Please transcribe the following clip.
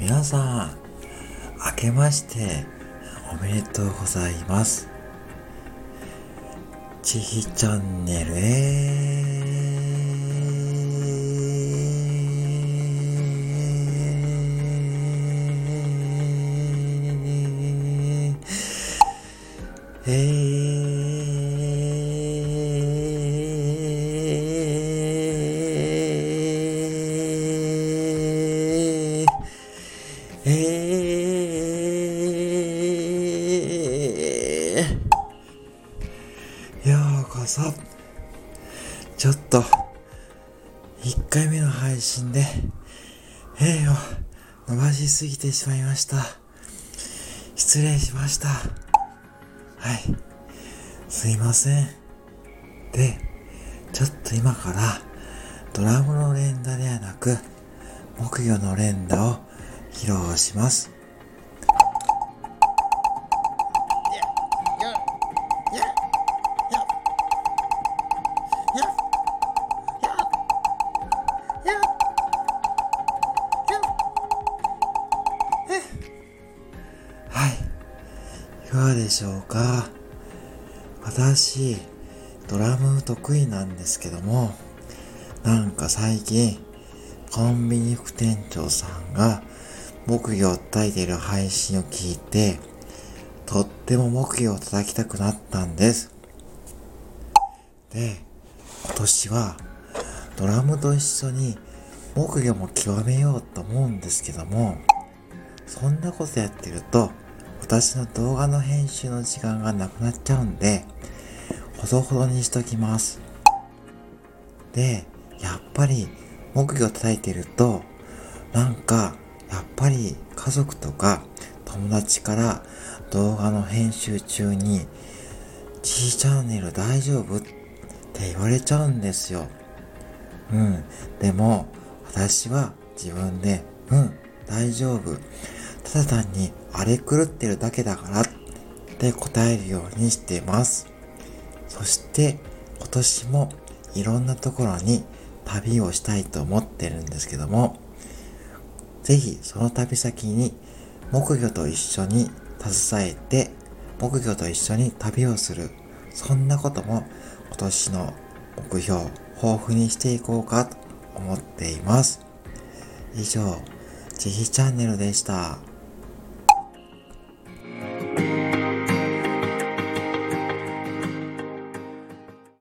皆さん、明けましておめでとうございます。ちひチャンネルへえようこそ。ちょっと、1回目の配信で、えーを伸ばしすぎてしまいました。失礼しました。はい。すいません。で、ちょっと今から、ドラムの連打ではなく、木魚の連打を披露します。い。かがでしょうか？私、ドラム得意なんですけども、なんか最近、コンビニ副店長さんが木魚を叩いている配信を聞いて、とっても木魚を叩きたくなったんです。で、今年はドラムと一緒に木魚も極めようと思うんですけども、そんなことやってると、私の動画の編集の時間がなくなっちゃうんで、ほどほどにしときます。で、やっぱり木魚叩いてると、なんか、やっぱり家族とか友達から動画の編集中に G チャンネル大丈夫？って言われちゃうんですよ。うん。でも、私は自分で、うん、大丈夫。ただ単に荒れ狂ってるだけだからって答えるようにしています。そして今年もいろんなところに旅をしたいと思ってるんですけども、ぜひその旅先に木魚と一緒に携えて木魚と一緒に旅をする。そんなことも今年の目標、豊富にしていこうかと思っています。以上、ちひチャンネルでした。